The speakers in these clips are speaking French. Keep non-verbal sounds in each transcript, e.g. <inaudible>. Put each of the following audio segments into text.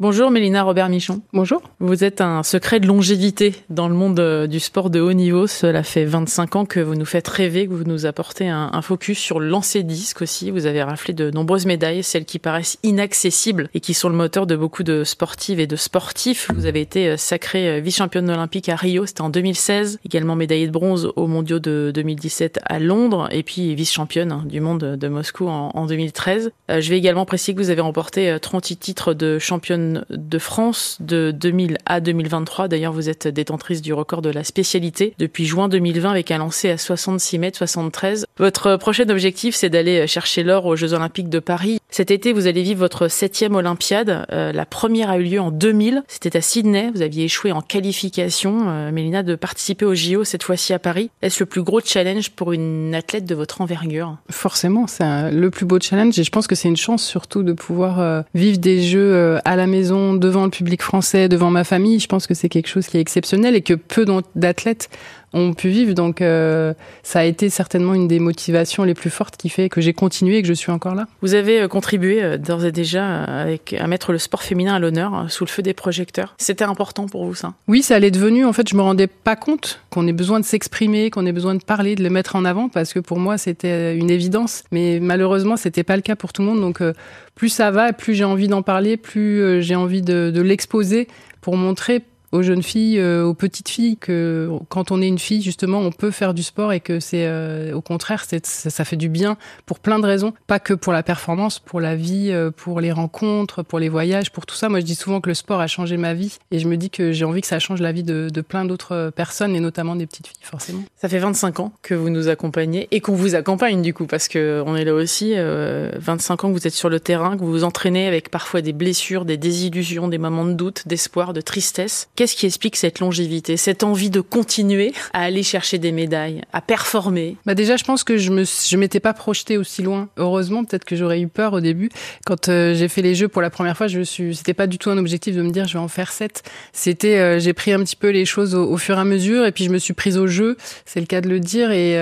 Bonjour Mélina Robert Michon. Bonjour. Vous êtes un secret de longévité dans le monde euh, du sport de haut niveau. Cela fait 25 ans que vous nous faites rêver, que vous nous apportez un, focus sur le lancer disque aussi. Vous avez raflé de nombreuses médailles, celles qui paraissent inaccessibles et qui sont le moteur de beaucoup de sportives et de sportifs. Vous avez été euh, sacrée euh, vice-championne olympique à Rio, c'était en 2016, également médaillée de bronze aux mondiaux de 2017 à Londres et puis vice-championne hein, du monde de Moscou en, 2013. Je vais également préciser que vous avez remporté 38 titres de championne de France de 2000 à 2023. D'ailleurs, vous êtes détentrice du record de la spécialité depuis juin 2020 avec un lancer à 66 mètres 73. Votre prochain objectif, c'est d'aller chercher l'or aux Jeux Olympiques de Paris. Cet été, vous allez vivre votre septième Olympiade. Euh, la première a eu lieu en 2000. C'était à Sydney. Vous aviez échoué en qualification, euh, Mélina, de participer au JO cette fois-ci à Paris. Est-ce le plus gros challenge pour une athlète de votre envergure? Forcément, c'est le plus beau challenge et je pense que c'est une chance surtout de pouvoir euh, vivre des Jeux à la maison, devant le public français, devant ma famille. Je pense que c'est quelque chose qui est exceptionnel et que peu d'athlètes ont pu vivre. Donc euh, ça a été certainement une des motivations les plus fortes qui fait que j'ai continué et que je suis encore là. Vous avez euh, contribué euh, d'ores et déjà avec, à mettre le sport féminin à l'honneur sous le feu des projecteurs. C'était important pour vous ça? Oui, ça allait devenu. En fait, je me rendais pas compte qu'on ait besoin de s'exprimer, qu'on ait besoin de parler, de le mettre en avant parce que pour moi c'était une évidence. Mais malheureusement, c'était pas le cas pour tout le monde. Donc plus ça va, plus j'ai envie d'en parler, plus euh, j'ai envie de, de l'exposer pour montrer aux jeunes filles, euh, aux petites filles que quand on est une fille justement, on peut faire du sport et que c'est euh, au contraire, ça, ça, fait du bien pour plein de raisons, pas que pour la performance, pour la vie, euh, pour les rencontres, pour les voyages, pour tout ça. Moi, je dis souvent que le sport a changé ma vie et je me dis que j'ai envie que ça change la vie de, plein d'autres personnes et notamment des petites filles, forcément. Ça fait 25 ans que vous nous accompagnez et qu'on vous accompagne du coup parce que on est là aussi 25 ans que vous êtes sur le terrain, que vous vous entraînez avec parfois des blessures, des désillusions, des moments de doute, d'espoir, de tristesse. Qui explique cette longévité, cette envie de continuer à aller chercher des médailles, à performer? Bah déjà, je pense que je me je m'étais pas projetée aussi loin. Heureusement, peut-être que j'aurais eu peur au début quand euh, j'ai fait les jeux pour la première fois. Je suis, c'était pas du tout un objectif de me dire je vais en faire sept. C'était, euh, j'ai pris un petit peu les choses au, fur et à mesure et puis je me suis prise au jeu. C'est le cas de le dire. Et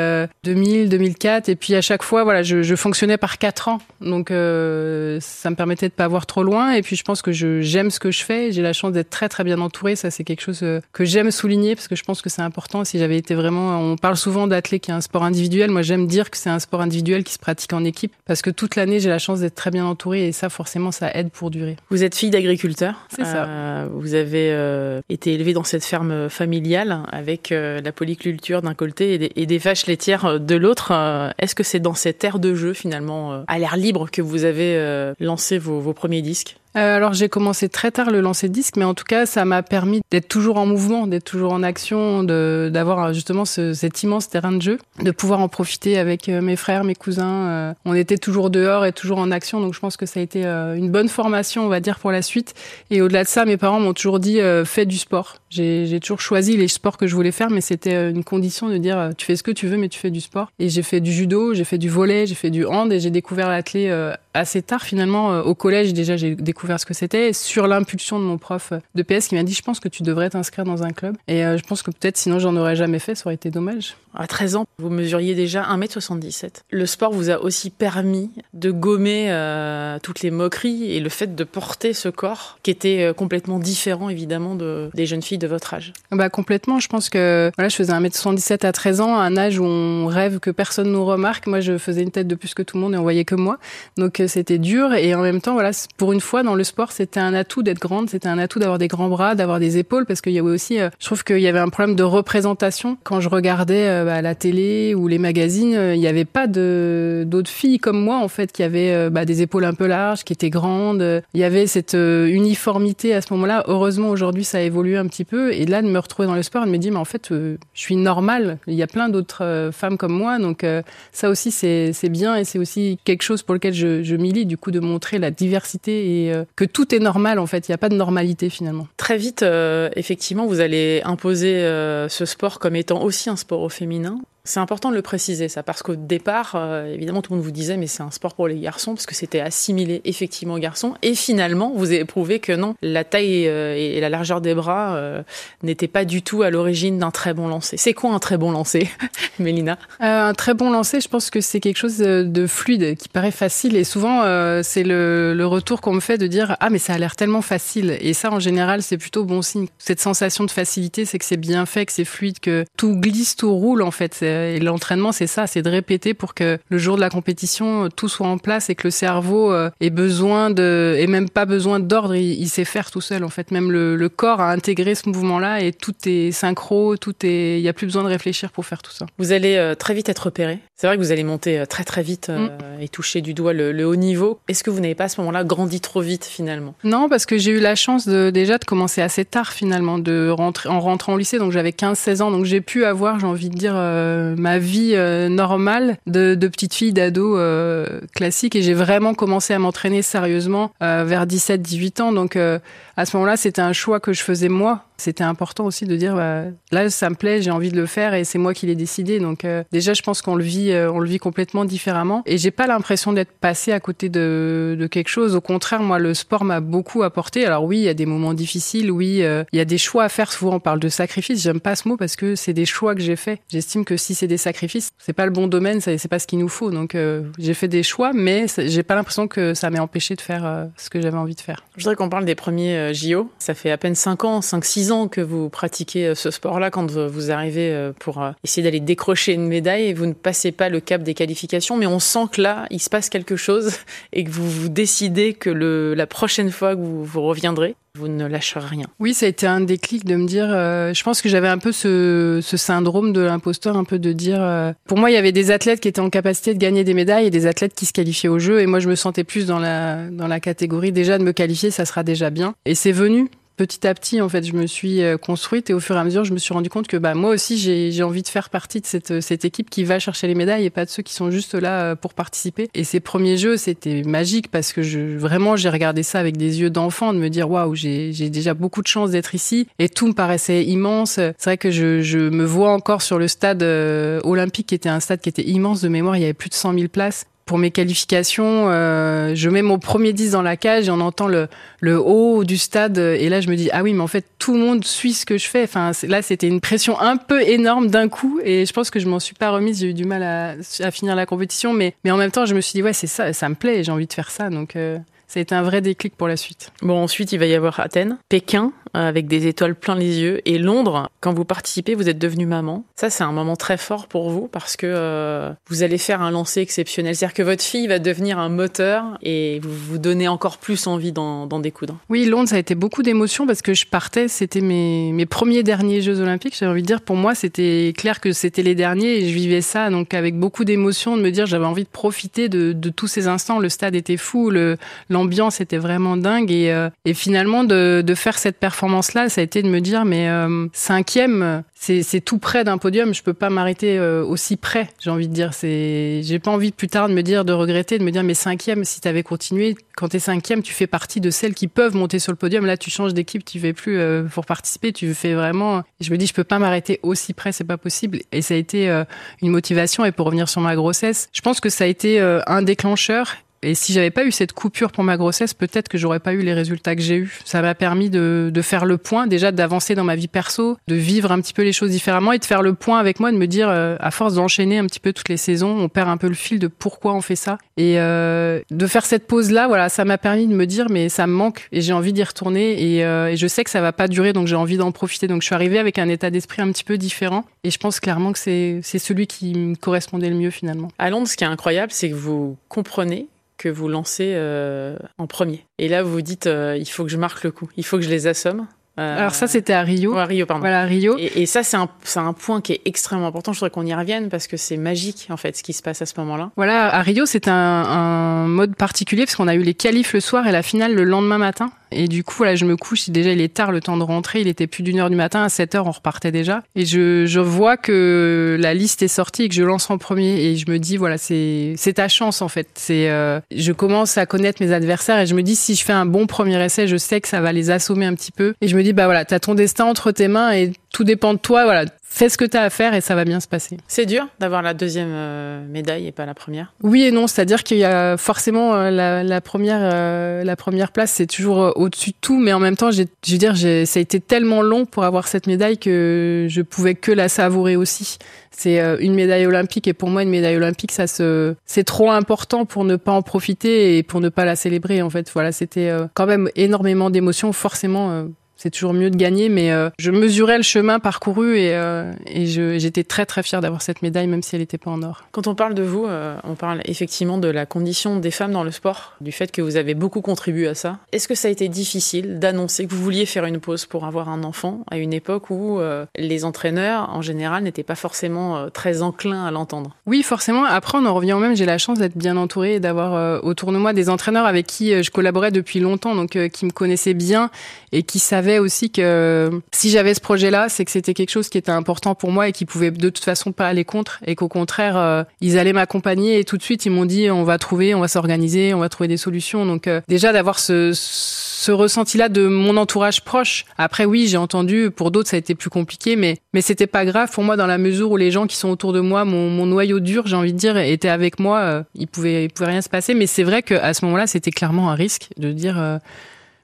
2000, euh, 2004 et puis à chaque fois, voilà, je, je fonctionnais par quatre ans. Donc ça me permettait de pas avoir trop loin. Et puis je pense que je j'aime ce que je fais. J'ai la chance d'être très très bien entourée. Ça c'est quelque chose euh, que j'aime souligner parce que je pense que c'est important. Si j'avais été vraiment, on parle souvent d'athlète qui est un sport individuel. Moi, j'aime dire que c'est un sport individuel qui se pratique en équipe parce que toute l'année, j'ai la chance d'être très bien entourée et ça, forcément, ça aide pour durer. Vous êtes fille d'agriculteur. C'est ça. Euh, vous avez euh, été élevée dans cette ferme familiale avec la polyculture d'un côté et des, vaches laitières de l'autre. Est-ce que c'est dans cette ère de jeu, finalement, à l'air libre que vous avez lancé vos, vos premiers disques? Euh, alors j'ai commencé très tard le lancer de disque, mais en tout cas ça m'a permis d'être toujours en mouvement, d'être toujours en action, d'avoir euh, justement ce, cet immense terrain de jeu, de pouvoir en profiter avec euh, mes frères, mes cousins. on était toujours dehors et toujours en action, donc je pense que ça a été une bonne formation, on va dire, pour la suite. Et au-delà de ça, mes parents m'ont toujours dit fais du sport. J'ai toujours choisi les sports que je voulais faire, mais c'était une condition de dire tu fais ce que tu veux, mais tu fais du sport. Et j'ai fait du judo, j'ai fait du volet, j'ai fait du hand et j'ai découvert l'athlé assez tard finalement. Au collège déjà j'ai découvert découvert ce que c'était sur l'impulsion de mon prof de PS qui m'a dit je pense que tu devrais t'inscrire dans un club et euh, je pense que peut-être sinon j'en aurais jamais fait ça aurait été dommage. À 13 ans, vous mesuriez déjà 1m77. Le sport vous a aussi permis de gommer euh, toutes les moqueries et le fait de porter ce corps qui était euh, complètement différent évidemment de, des jeunes filles de votre âge. Bah complètement, je pense que voilà, je faisais 1m77 à 13 ans, un âge où on rêve que personne nous remarque. Moi je faisais une tête de plus que tout le monde et on voyait que moi. Donc c'était dur et en même temps voilà, pour une fois dans le sport, c'était un atout d'être grande, c'était un atout d'avoir des grands bras, d'avoir des épaules, parce qu'il y avait aussi, euh, je trouve qu'il y avait un problème de représentation. Quand je regardais euh, bah, la télé ou les magazines, euh, il n'y avait pas de d'autres filles comme moi en fait qui avaient bah, des épaules un peu larges, qui étaient grandes. Il y avait cette uniformité à ce moment-là. Heureusement aujourd'hui ça a évolué un petit peu. Et là de me retrouver dans le sport, de me dire mais en fait je suis normale. Il y a plein d'autres femmes comme moi, donc ça aussi c'est bien et c'est aussi quelque chose pour lequel je, je milite du coup de montrer la diversité et que tout est normal en fait. Il n'y a pas de normalité finalement. Très vite, euh, effectivement, vous allez imposer euh, ce sport comme étant aussi un sport au féminin. C'est important de le préciser, ça, parce qu'au départ, euh, évidemment, tout le monde vous disait, mais c'est un sport pour les garçons, parce que c'était assimilé effectivement aux garçons. Et finalement, vous avez prouvé que non, la taille euh, et la largeur des bras euh, n'étaient pas du tout à l'origine d'un très bon lancer. C'est quoi un très bon lancer, <laughs> Mélina? Un très bon lancer, je pense que c'est quelque chose de fluide, qui paraît facile. Et souvent, c'est le, le, retour qu'on me fait de dire, ah, mais ça a l'air tellement facile. Et ça, en général, c'est plutôt bon signe. Cette sensation de facilité, c'est que c'est bien fait, que c'est fluide, que tout glisse, tout roule, en fait et l'entraînement, c'est ça, c'est de répéter pour que le jour de la compétition, tout soit en place et que le cerveau euh, ait besoin de, et même pas besoin d'ordre, il, sait faire tout seul. En fait, même le, corps a intégré ce mouvement-là et tout est synchro, tout est, il y a plus besoin de réfléchir pour faire tout ça. Vous allez euh, très vite être repéré. C'est vrai que vous allez monter euh, très très vite mm. et toucher du doigt le, haut niveau. Est-ce que vous n'avez pas à ce moment-là grandi trop vite finalement? Non, parce que j'ai eu la chance de, déjà de commencer assez tard finalement, de rentrer en rentrant au lycée. Donc j'avais 15-16 ans, donc j'ai pu avoir, j'ai envie de dire, ma vie euh, normale de, de, petite fille, d'ado euh, classique. Et j'ai vraiment commencé à m'entraîner sérieusement euh, vers 17-18 ans. Donc à ce moment-là, c'était un choix que je faisais moi. C'était important aussi de dire bah, là, ça me plaît, j'ai envie de le faire et c'est moi qui l'ai décidé. Donc déjà, je pense qu'on le vit, on le vit complètement différemment. Et j'ai pas l'impression d'être passé à côté de, de, quelque chose. Au contraire, moi, le sport m'a beaucoup apporté. Alors oui, il y a des moments difficiles. Oui, il y a des choix à faire. Souvent, on parle de sacrifice. J'aime pas ce mot parce que c'est des choix que j'ai faits. J'estime que si c'est des sacrifices. C'est pas le bon domaine, c'est pas ce qu'il nous faut. Donc euh, j'ai fait des choix, mais j'ai pas l'impression que ça m'ait empêché de faire euh, ce que j'avais envie de faire. Je voudrais qu'on parle des premiers euh, JO. Ça fait à peine 5 ans, 5-6 ans que vous pratiquez ce sport-là quand vous arrivez pour essayer d'aller décrocher une médaille et vous ne passez pas le cap des qualifications, mais on sent que là, il se passe quelque chose <laughs> et que vous vous décidez que la prochaine fois que vous, reviendrez, vous ne lâcherez rien. Oui, ça a été un déclic de me dire, euh, je pense que j'avais un peu ce, syndrome de l'imposteur, un peu de dire, euh, pour moi, il y avait des athlètes qui étaient en capacité de gagner des médailles et des athlètes qui se qualifiaient au jeu, et moi, je me sentais plus dans la dans la catégorie déjà de me qualifier, ça sera déjà bien. Et c'est venu petit à petit, en fait, je me suis euh, construite et au fur et à mesure, je me suis rendu compte que bah, moi aussi, j'ai envie de faire partie de cette, cette équipe qui va chercher les médailles et pas de ceux qui sont juste là euh, pour participer. Et ces premiers jeux, c'était magique parce que je, vraiment, j'ai regardé ça avec des yeux d'enfant, de me dire waouh, j'ai déjà beaucoup de chance d'être ici et tout me paraissait immense. C'est vrai que je, je, me vois encore sur le stade euh, olympique qui était un stade qui était immense de mémoire. Il y avait plus de 100 000 places pour mes qualifications, euh, je mets mon premier 10 dans la cage et on entend le, le haut du stade. Et là, je me dis, ah oui, mais en fait, tout le monde suit ce que je fais. Enfin, là, c'était une pression un peu énorme d'un coup. Et je pense que je m'en suis pas remise. J'ai eu du mal à, à, finir la compétition. Mais, mais en même temps, je me suis dit, ouais, c'est ça, ça me plaît. J'ai envie de faire ça. Donc, euh, ça a été un vrai déclic pour la suite. Bon, ensuite, il va y avoir Athènes, Pékin, avec des étoiles plein les yeux, et Londres. Quand vous participez, vous êtes devenue maman. Ça, c'est un moment très fort pour vous parce que euh, vous allez faire un lancer exceptionnel. C'est-à-dire que votre fille va devenir un moteur et vous vous donnez encore plus envie d'en découdre. Oui, Londres, ça a été beaucoup d'émotions parce que je partais, c'était mes, mes premiers derniers Jeux Olympiques. J'avais envie de dire, pour moi, c'était clair que c'était les derniers et je vivais ça donc avec beaucoup d'émotions, de me dire j'avais envie de profiter de, de, tous ces instants. Le stade était fou, l'ambiance était vraiment dingue et, euh, et finalement de, de, faire cette performance-là, ça a été de me dire mais euh, cinquième, c'est, tout près d'un podium, je peux pas m'arrêter euh, aussi près. J'ai envie de dire, c'est, j'ai pas envie plus tard de me dire, de regretter, de me dire mais cinquième, si t'avais continué, quand t'es cinquième, tu fais partie de celles qui peuvent monter sur le podium. Là, tu changes d'équipe, tu fais plus pour participer, tu fais vraiment. Je me dis, je peux pas m'arrêter aussi près, c'est pas possible. Et ça a été une motivation. Et pour revenir sur ma grossesse, je pense que ça a été un déclencheur et si j'avais pas eu cette coupure pour ma grossesse, peut-être que j'aurais pas eu les résultats que j'ai eus. Ça m'a permis de, de, faire le point, déjà d'avancer dans ma vie perso, de vivre un petit peu les choses différemment et de faire le point avec moi, de me dire, euh, à force d'enchaîner un petit peu toutes les saisons, on perd un peu le fil de pourquoi on fait ça. Et euh, de faire cette pause-là, voilà, ça m'a permis de me dire, mais ça me manque et j'ai envie d'y retourner et, euh, et, je sais que ça va pas durer, donc j'ai envie d'en profiter. Donc je suis arrivée avec un état d'esprit un petit peu différent et je pense clairement que c'est celui qui me correspondait le mieux finalement. À Londres, ce qui est incroyable, c'est que vous comprenez que vous lancez euh, en premier. Et là, vous vous dites, euh, il faut que je marque le coup, il faut que je les assomme. Euh, Alors ça, c'était à Rio. à Rio, pardon. Voilà, Rio. Et, ça, c'est un, un, point qui est extrêmement important. Je voudrais qu'on y revienne parce que c'est magique, en fait, ce qui se passe à ce moment-là. Voilà, à Rio, c'est un, un, mode particulier parce qu'on a eu les qualifs le soir et la finale le lendemain matin. Et du coup, là, je me couche. Déjà, il est tard, le temps de rentrer. Il était plus d'une heure du matin. À 7 heures, on repartait déjà. Et je, je vois que la liste est sortie et que je lance en premier. Et je me dis, voilà, c'est, c'est ta chance, en fait. C'est, euh, je commence à connaître mes adversaires et je me dis, si je fais un bon premier essai, je sais que ça va les assommer un petit peu. Et je me dis, bah voilà, t'as ton destin entre tes mains et tout dépend de toi. Voilà, fais ce que tu as à faire et ça va bien se passer. C'est dur d'avoir la deuxième euh, médaille et pas la première Oui et non, c'est-à-dire qu'il y a forcément euh, la, première, euh, la première place, c'est toujours au-dessus de tout, mais en même temps, je veux dire, ça a été tellement long pour avoir cette médaille que je pouvais que la savourer aussi. C'est une médaille olympique et pour moi, une médaille olympique, ça se, c'est trop important pour ne pas en profiter et pour ne pas la célébrer. En fait, voilà, c'était quand même énormément d'émotions, forcément c'est toujours mieux de gagner, mais euh, je mesurais le chemin parcouru et, euh, et j'étais très très fière d'avoir cette médaille, même si elle n'était pas en or. Quand on parle de vous, euh, on parle effectivement de la condition des femmes dans le sport, du fait que vous avez beaucoup contribué à ça. Est-ce que ça a été difficile d'annoncer que vous vouliez faire une pause pour avoir un enfant à une époque où les entraîneurs, en général, n'étaient pas forcément très enclins à l'entendre? Oui, forcément. Après, on en revient au même. J'ai la chance d'être bien entourée et d'avoir autour de moi des entraîneurs avec qui je collaborais depuis longtemps, donc qui me connaissaient bien et qui savaient aussi que si j'avais ce projet-là, c'est que c'était quelque chose qui était important pour moi et qui pouvait de toute façon pas aller contre et qu'au contraire, euh, ils allaient m'accompagner et tout de suite ils m'ont dit on va trouver, on va s'organiser, on va trouver des solutions. Donc euh, déjà d'avoir ce, ce ressenti-là de mon entourage proche. Après oui, j'ai entendu pour d'autres ça a été plus compliqué, mais mais c'était pas grave pour moi dans la mesure où les gens qui sont autour de moi, mon, mon noyau dur, j'ai envie de dire, étaient avec moi. Euh, il pouvait il pouvait rien se passer, mais c'est vrai qu'à ce moment-là, c'était clairement un risque de dire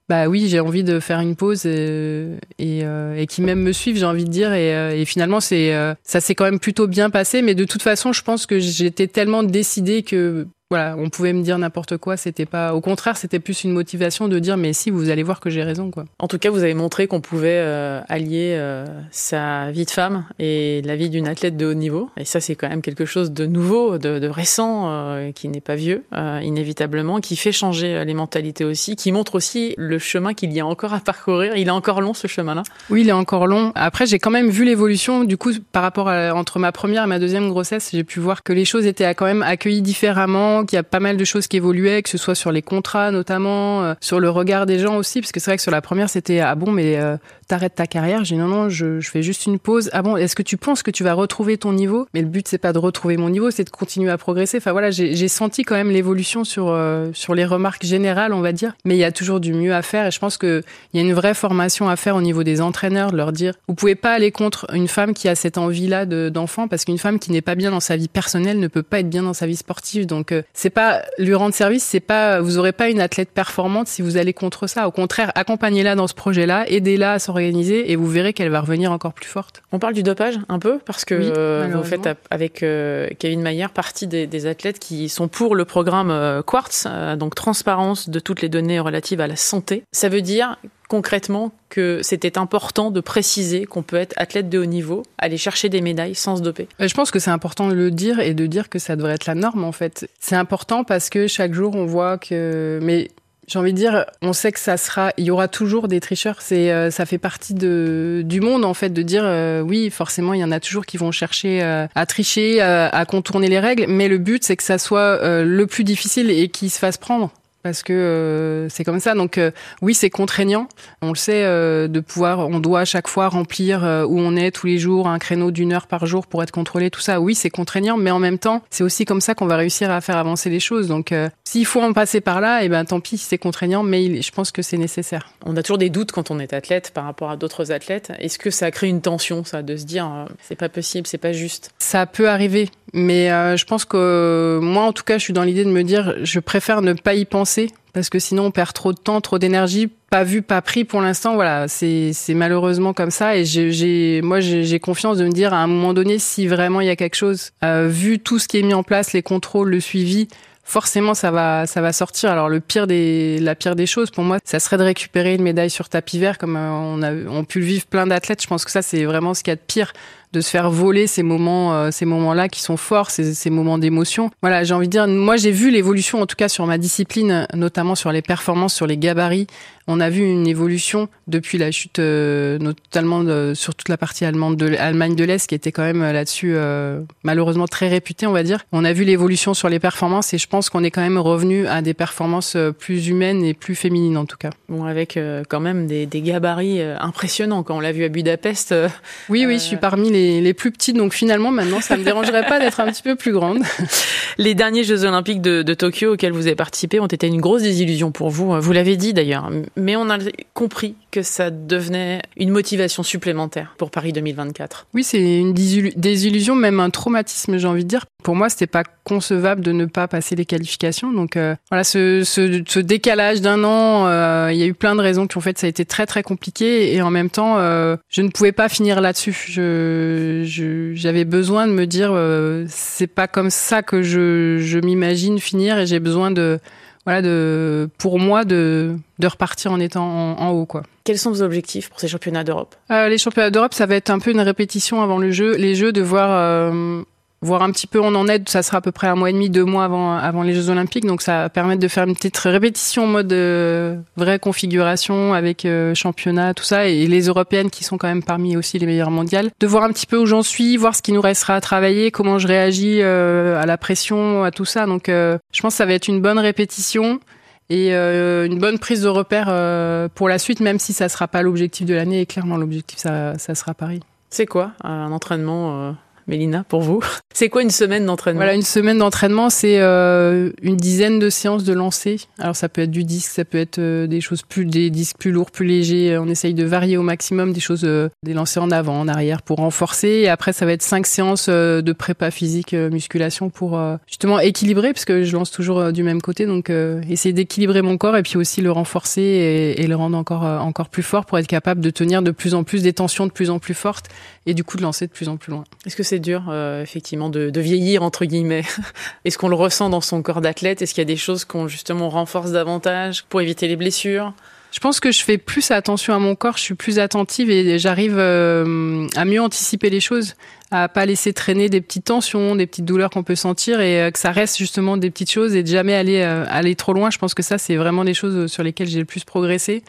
bah oui, j'ai envie de faire une pause et, et, euh, et qui même me suivent, j'ai envie de dire. Et, euh, et finalement, c'est euh, ça s'est quand même plutôt bien passé. Mais de toute façon, je pense que j'étais tellement décidée que voilà, on pouvait me dire n'importe quoi, c'était pas au contraire, c'était plus une motivation de dire mais si vous allez voir que j'ai raison quoi. En tout cas, vous avez montré qu'on pouvait euh, allier euh, sa vie de femme et la vie d'une athlète de haut niveau et ça c'est quand même quelque chose de nouveau, de, de récent euh, qui n'est pas vieux inévitablement, qui fait changer les mentalités aussi, qui montre aussi le chemin qu'il y a encore à parcourir. Il est encore long ce chemin-là. Oui, il est encore long. Après, j'ai quand même vu l'évolution du coup par rapport à, entre ma première et ma deuxième grossesse, j'ai pu voir que les choses étaient quand même accueillies différemment qu'il y a pas mal de choses qui évoluaient, que ce soit sur les contrats notamment, euh, sur le regard des gens aussi, parce que c'est vrai que sur la première c'était ah bon mais euh, t'arrêtes ta carrière. J'ai dit non non je, je, fais juste une pause. Ah bon est-ce que tu penses que tu vas retrouver ton niveau? Mais le but c'est pas de retrouver mon niveau, c'est de continuer à progresser. Enfin voilà j'ai senti quand même l'évolution sur euh, sur les remarques générales on va dire, mais il y a toujours du mieux à faire et je pense que il y a une vraie formation à faire au niveau des entraîneurs, de leur dire vous pouvez pas aller contre une femme qui a cette envie là d'enfant parce qu'une femme qui n'est pas bien dans sa vie personnelle ne peut pas être bien dans sa vie sportive. Donc c'est pas lui rendre service, c'est pas vous aurez pas une athlète performante si vous allez contre ça. Au contraire, accompagnez-la dans ce projet-là, aidez-la à s'organiser et vous verrez qu'elle va revenir encore plus forte. On parle du dopage un peu parce que euh, vous faites avec euh, Kevin Mayer partie des, athlètes qui sont pour le programme euh, Quartz, donc transparence de toutes les données relatives à la santé. Ça veut dire concrètement que c'était important de préciser qu'on peut être athlète de haut niveau, aller chercher des médailles sans se doper Je pense que c'est important de le dire et de dire que ça devrait être la norme en fait. C'est important parce que chaque jour on voit que... Mais j'ai envie de dire, on sait que ça sera, il y aura toujours des tricheurs. C'est, euh, ça fait partie de du monde en fait de dire, euh, oui, forcément, il y en a toujours qui vont chercher euh, à tricher, à contourner les règles. Mais le but, c'est que ça soit le plus difficile et qu'ils se fassent prendre parce que euh, c'est comme ça. Donc euh, oui, c'est contraignant. On le sait euh, de pouvoir, on doit à chaque fois remplir où on est tous les jours, un créneau d'une heure par jour pour être contrôlé. Tout ça, oui, c'est contraignant, mais en même temps, c'est aussi comme ça qu'on va réussir à faire avancer les choses. Donc s'il faut en passer par là, et eh ben tant pis, c'est contraignant, mais je pense que c'est nécessaire. On a toujours des doutes quand on est athlète par rapport à d'autres athlètes. Est-ce que ça crée une tension, ça, de se dire c'est pas possible, c'est pas juste? Ça peut arriver, mais je pense que moi, en tout cas, je suis dans l'idée de me dire, je préfère ne pas y penser parce que sinon on perd trop de temps, trop d'énergie, pas vu, pas pris pour l'instant. Voilà, c'est malheureusement comme ça. Et j'ai, moi, j'ai confiance de me dire à un moment donné, si vraiment il y a quelque chose, euh, vu tout ce qui est mis en place, les contrôles, le suivi, forcément ça va ça va sortir. Alors le pire des la pire des choses pour moi, ça serait de récupérer une médaille sur tapis vert comme euh, on a on pu le vivre plein d'athlètes. Je pense que ça c'est vraiment ce qu'il y a de pire de se faire voler ces moments, euh, ces moments-là qui sont forts, ces, ces moments d'émotion. Voilà, j'ai envie de dire, moi j'ai vu l'évolution en tout cas sur ma discipline, notamment sur les performances, sur les gabarits. On a vu une évolution depuis la chute, euh, notamment de, sur toute la partie allemande de l'Allemagne de l'Est, qui était quand même euh, là-dessus euh, malheureusement très réputée, on va dire. On a vu l'évolution sur les performances et je pense qu'on est quand même revenu à des performances plus humaines et plus féminines en tout cas. Bon, avec quand même des, des gabarits impressionnants quand on l'a vu à Budapest. oui, oui, je suis parmi les les, plus petites, donc finalement maintenant ça me dérangerait pas d'être un petit peu plus grande. <laughs> Les derniers Jeux Olympiques de, Tokyo auxquels vous avez participé ont été une grosse désillusion pour vous. Vous l'avez dit d'ailleurs, mais on a compris que ça devenait une motivation supplémentaire pour Paris 2024 Oui, c'est une désillusion, même un traumatisme, j'ai envie de dire. Pour moi, c'était pas concevable de ne pas passer les qualifications. Donc euh, voilà, ce, ce, ce décalage d'un an, euh, il y a eu plein de raisons qui ont fait que ça a été très très compliqué. Et en même temps, euh, je ne pouvais pas finir là-dessus. Je, j'avais besoin de me dire, c'est pas comme ça que je, je m'imagine finir, et j'ai besoin de voilà, de, pour moi, de, de repartir en étant en, haut, quoi. Quels sont vos objectifs pour ces championnats d'Europe? Les championnats d'Europe, ça va être un peu une répétition avant le jeu, les jeux, de voir voir un petit peu on en est. Ça sera à peu près un mois et demi, deux mois avant, avant les Jeux Olympiques. Donc ça va permettre de faire une petite répétition en mode euh, vraie configuration avec euh, championnat, tout ça. Et les Européennes qui sont quand même parmi aussi les meilleures mondiales. De voir un petit peu où j'en suis, voir ce qui nous restera à travailler, comment je réagis euh, à la pression, à tout ça. Donc je pense que ça va être une bonne répétition et une bonne prise de repère pour la suite, même si ça sera pas l'objectif de l'année. Et clairement, l'objectif, ça, ça sera Paris. C'est quoi un entraînement Mélina, pour vous <laughs> C'est quoi une semaine d'entraînement? Voilà, une semaine d'entraînement, c'est euh, une dizaine de séances de lancer. Alors ça peut être du disque, ça peut être euh, des choses plus, des disques plus lourds, plus légers. On essaye de varier au maximum des choses, euh, des lancers en avant, en arrière pour renforcer. Et après, ça va être cinq séances de prépa physique, musculation pour justement équilibrer, parce que je lance toujours du même côté. Donc essayer d'équilibrer mon corps et puis aussi le renforcer et, et, le rendre encore encore plus fort pour être capable de tenir de plus en plus des tensions de plus en plus fortes et du coup de lancer de plus en plus loin. Est-ce que c'est dur, euh, effectivement, de, vieillir, entre guillemets? <laughs> Est-ce qu'on le ressent dans son corps d'athlète? Est-ce qu'il y a des choses qu'on justement renforce davantage pour éviter les blessures? Je pense que je fais plus attention à mon corps, je suis plus attentive et j'arrive euh, à mieux anticiper les choses, à pas laisser traîner des petites tensions, des petites douleurs qu'on peut sentir et euh, que ça reste justement des petites choses et de jamais aller aller trop loin. Je pense que ça c'est vraiment des choses sur lesquelles j'ai le plus progressé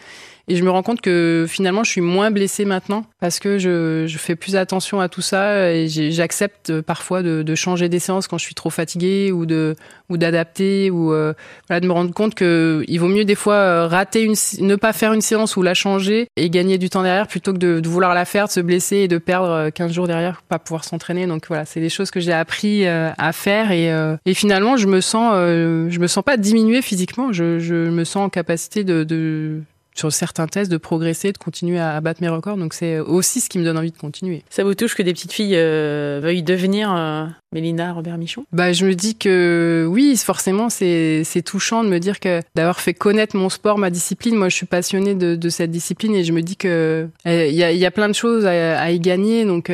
et je me rends compte que finalement, je suis moins blessée maintenant parce que je, je fais plus attention à tout ça et j'accepte parfois de, de, changer des séances quand je suis trop fatiguée ou de ou d'adapter ou euh, voilà, de me rendre compte que il vaut mieux des fois euh, rater une ne pas faire une séance ou la changer et gagner du temps derrière plutôt que de, vouloir la faire, de se blesser et de perdre 15 euh, jours derrière pas pouvoir s'entraîner. Donc voilà, c'est des choses que j'ai appris à faire et, et finalement, je me sens je me sens pas diminuée physiquement, je, je me sens en capacité de, de sur certains tests de progresser, de continuer à, battre mes records. Donc c'est aussi ce qui me donne envie de continuer. Ça vous touche que des petites filles euh, veuillent devenir euh, Mélina Robert Michon? Bah je me dis que oui, forcément c'est touchant de me dire que d'avoir fait connaître mon sport, ma discipline. Moi je suis passionnée de, de cette discipline et je me dis que euh, il y, a, y, a, plein de choses à, à y gagner. Donc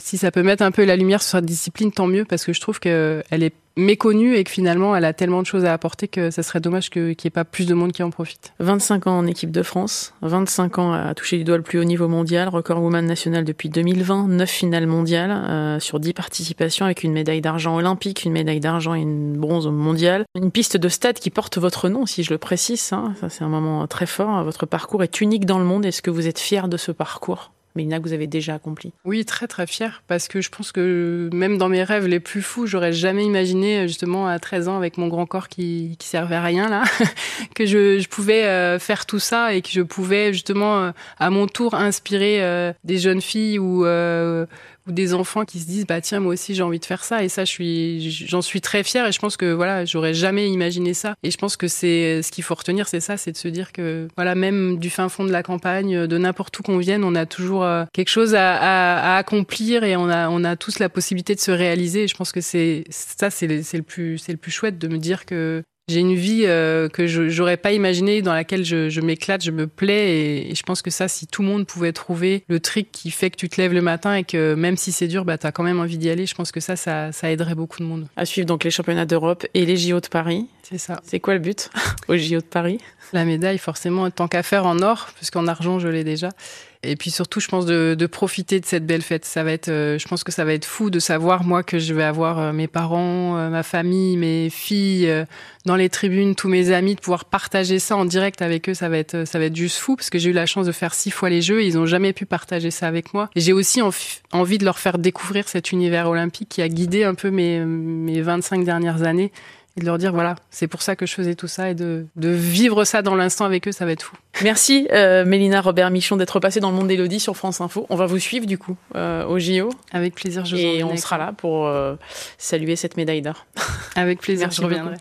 si ça peut mettre un peu la lumière sur cette discipline, tant mieux parce que je trouve que elle est méconnue et que finalement elle a tellement de choses à apporter que ça serait dommage qu'il n'y ait pas plus de monde qui en profite. 25 ans en équipe de France, 25 ans à toucher du doigt le plus haut niveau mondial, record woman national depuis 2020, 9 finales mondiales euh, sur 10 participations avec une médaille d'argent olympique, une médaille d'argent et une bronze mondiale. Une piste de stade qui porte votre nom, si je le précise, hein. ça c'est un moment très fort. Votre parcours est unique dans le monde. Est-ce que vous êtes fier de ce parcours? Mélina, que vous avez déjà accompli. Oui, très très fière, parce que je pense que même dans mes rêves les plus fous, j'aurais jamais imaginé justement à 13 ans avec mon grand corps qui, qui servait à rien là, <laughs> que je, je pouvais euh, faire tout ça et que je pouvais justement euh, à mon tour inspirer euh, des jeunes filles ou des enfants qui se disent bah tiens moi aussi j'ai envie de faire ça. Et ça je suis j'en suis très fière et je pense que voilà j'aurais jamais imaginé ça. Et je pense que c'est ce qu'il faut retenir c'est ça c'est de se dire que voilà même du fin fond de la campagne de n'importe où qu'on vienne on a toujours euh, quelque chose à, à, à, accomplir et on a on a tous la possibilité de se réaliser. Et je pense que c'est ça c'est le, le plus c'est le plus chouette de me dire que j'ai une vie euh, que je j'aurais pas imaginé dans laquelle je, je m'éclate, je me plais et, je pense que ça, si tout le monde pouvait trouver le trick qui fait que tu te lèves le matin et que même si c'est dur, bah as quand même envie d'y aller. Je pense que ça, ça, ça aiderait beaucoup de monde. À suivre donc les championnats d'Europe et les JO de Paris. C'est ça. C'est quoi le but <laughs> aux JO de Paris? La médaille, forcément, tant qu'à faire en or, puisqu'en argent je l'ai déjà. Et puis surtout, je pense de, de, profiter de cette belle fête. Ça va être, euh, je pense que ça va être fou de savoir moi que je vais avoir euh, mes parents, euh, ma famille, mes filles dans les tribunes, tous mes amis, de pouvoir partager ça en direct avec eux. Ça va être, ça va être juste fou parce que j'ai eu la chance de faire six fois les Jeux. Et ils ont jamais pu partager ça avec moi. J'ai aussi envie de leur faire découvrir cet univers olympique qui a guidé un peu mes mes 25 dernières années et de leur dire voilà, c'est pour ça que je faisais tout ça et de, de vivre ça dans l'instant avec eux, ça va être fou. Merci euh, Mélina Robert Michon d'être passée dans le monde d'Elodie sur France Info. On va vous suivre du coup euh, au JO. Avec plaisir, je Et on sera là pour euh, saluer cette médaille d'or. Avec plaisir, je reviendrai.